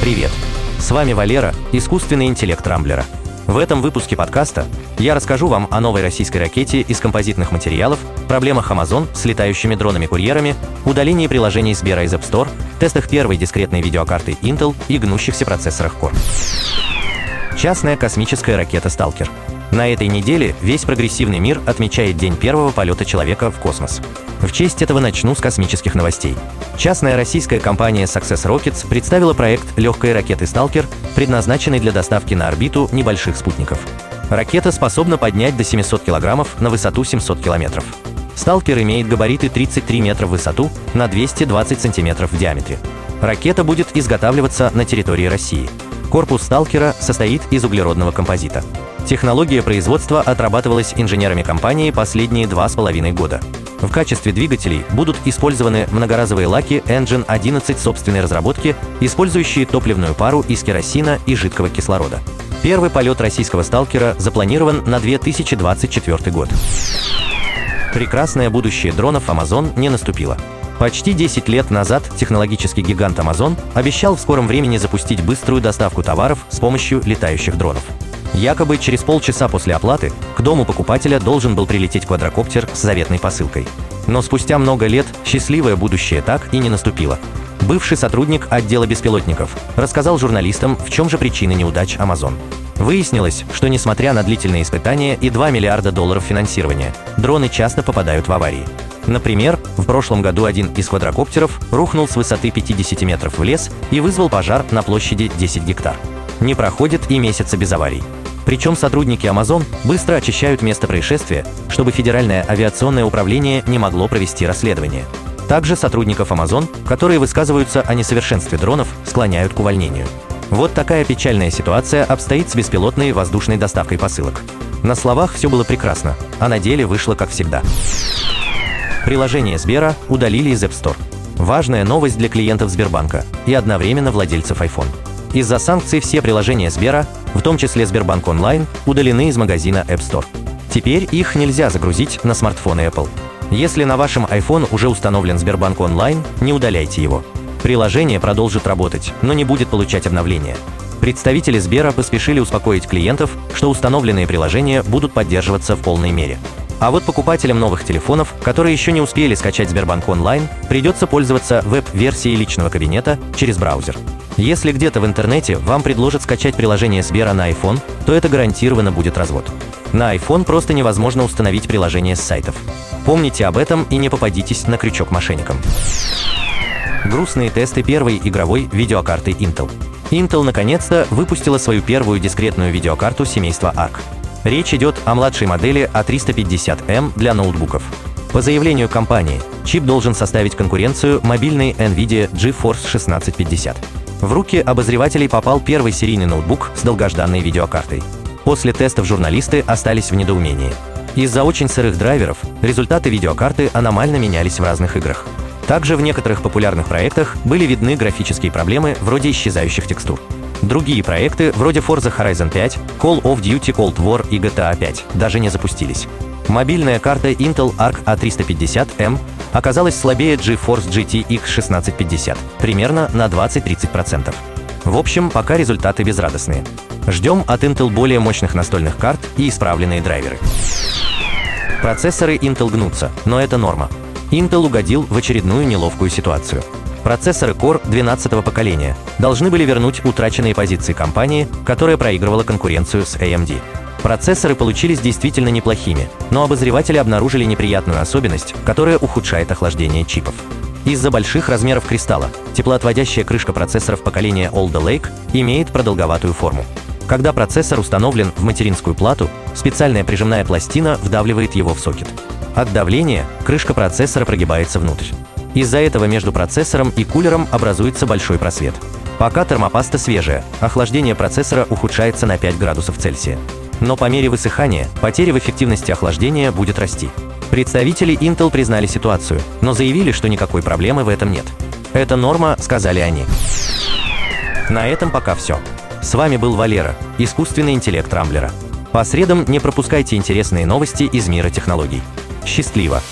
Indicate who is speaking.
Speaker 1: Привет! С вами Валера, искусственный интеллект Рамблера. В этом выпуске подкаста я расскажу вам о новой российской ракете из композитных материалов, проблемах Amazon с летающими дронами-курьерами, удалении приложений Сбера из App Store, тестах первой дискретной видеокарты Intel и гнущихся процессорах Core. Частная космическая ракета «Сталкер». На этой неделе весь прогрессивный мир отмечает день первого полета человека в космос. В честь этого начну с космических новостей. Частная российская компания Success Rockets представила проект легкой ракеты «Сталкер», предназначенной для доставки на орбиту небольших спутников. Ракета способна поднять до 700 килограммов на высоту 700 километров. «Сталкер» имеет габариты 33 метра в высоту на 220 сантиметров в диаметре. Ракета будет изготавливаться на территории России. Корпус «Сталкера» состоит из углеродного композита. Технология производства отрабатывалась инженерами компании последние два с половиной года. В качестве двигателей будут использованы многоразовые лаки Engine 11 собственной разработки, использующие топливную пару из керосина и жидкого кислорода. Первый полет российского «Сталкера» запланирован на 2024 год. Прекрасное будущее дронов Amazon не наступило. Почти 10 лет назад технологический гигант Amazon обещал в скором времени запустить быструю доставку товаров с помощью летающих дронов. Якобы через полчаса после оплаты к дому покупателя должен был прилететь квадрокоптер с заветной посылкой. Но спустя много лет счастливое будущее так и не наступило. Бывший сотрудник отдела беспилотников рассказал журналистам, в чем же причины неудач Amazon. Выяснилось, что несмотря на длительные испытания и 2 миллиарда долларов финансирования, дроны часто попадают в аварии. Например, в прошлом году один из квадрокоптеров рухнул с высоты 50 метров в лес и вызвал пожар на площади 10 гектар. Не проходит и месяца без аварий. Причем сотрудники Amazon быстро очищают место происшествия, чтобы Федеральное авиационное управление не могло провести расследование. Также сотрудников Amazon, которые высказываются о несовершенстве дронов, склоняют к увольнению. Вот такая печальная ситуация обстоит с беспилотной воздушной доставкой посылок. На словах все было прекрасно, а на деле вышло как всегда. Приложение Сбера удалили из App Store. Важная новость для клиентов Сбербанка и одновременно владельцев iPhone. Из-за санкций все приложения Сбера, в том числе Сбербанк Онлайн, удалены из магазина App Store. Теперь их нельзя загрузить на смартфоны Apple. Если на вашем iPhone уже установлен Сбербанк Онлайн, не удаляйте его. Приложение продолжит работать, но не будет получать обновления. Представители Сбера поспешили успокоить клиентов, что установленные приложения будут поддерживаться в полной мере. А вот покупателям новых телефонов, которые еще не успели скачать Сбербанк онлайн, придется пользоваться веб-версией личного кабинета через браузер. Если где-то в интернете вам предложат скачать приложение Сбера на iPhone, то это гарантированно будет развод. На iPhone просто невозможно установить приложение с сайтов. Помните об этом и не попадитесь на крючок мошенникам. Грустные тесты первой игровой видеокарты Intel. Intel наконец-то выпустила свою первую дискретную видеокарту семейства ARC. Речь идет о младшей модели A350M для ноутбуков. По заявлению компании, чип должен составить конкуренцию мобильной NVIDIA GeForce 1650. В руки обозревателей попал первый серийный ноутбук с долгожданной видеокартой. После тестов журналисты остались в недоумении. Из-за очень сырых драйверов результаты видеокарты аномально менялись в разных играх. Также в некоторых популярных проектах были видны графические проблемы вроде исчезающих текстур. Другие проекты, вроде Forza Horizon 5, Call of Duty Cold War и GTA 5, даже не запустились. Мобильная карта Intel Arc A350M оказалась слабее GeForce GTX 1650, примерно на 20-30%. В общем, пока результаты безрадостные. Ждем от Intel более мощных настольных карт и исправленные драйверы. Процессоры Intel гнутся, но это норма. Intel угодил в очередную неловкую ситуацию. Процессоры Core 12 поколения должны были вернуть утраченные позиции компании, которая проигрывала конкуренцию с AMD. Процессоры получились действительно неплохими, но обозреватели обнаружили неприятную особенность, которая ухудшает охлаждение чипов. Из-за больших размеров кристалла теплоотводящая крышка процессоров поколения Alder Lake имеет продолговатую форму. Когда процессор установлен в материнскую плату, специальная прижимная пластина вдавливает его в сокет. От давления крышка процессора прогибается внутрь. Из-за этого между процессором и кулером образуется большой просвет. Пока термопаста свежая, охлаждение процессора ухудшается на 5 градусов Цельсия но по мере высыхания потеря в эффективности охлаждения будет расти. Представители Intel признали ситуацию, но заявили, что никакой проблемы в этом нет. Это норма, сказали они. На этом пока все. С вами был Валера, искусственный интеллект Рамблера. По средам не пропускайте интересные новости из мира технологий. Счастливо!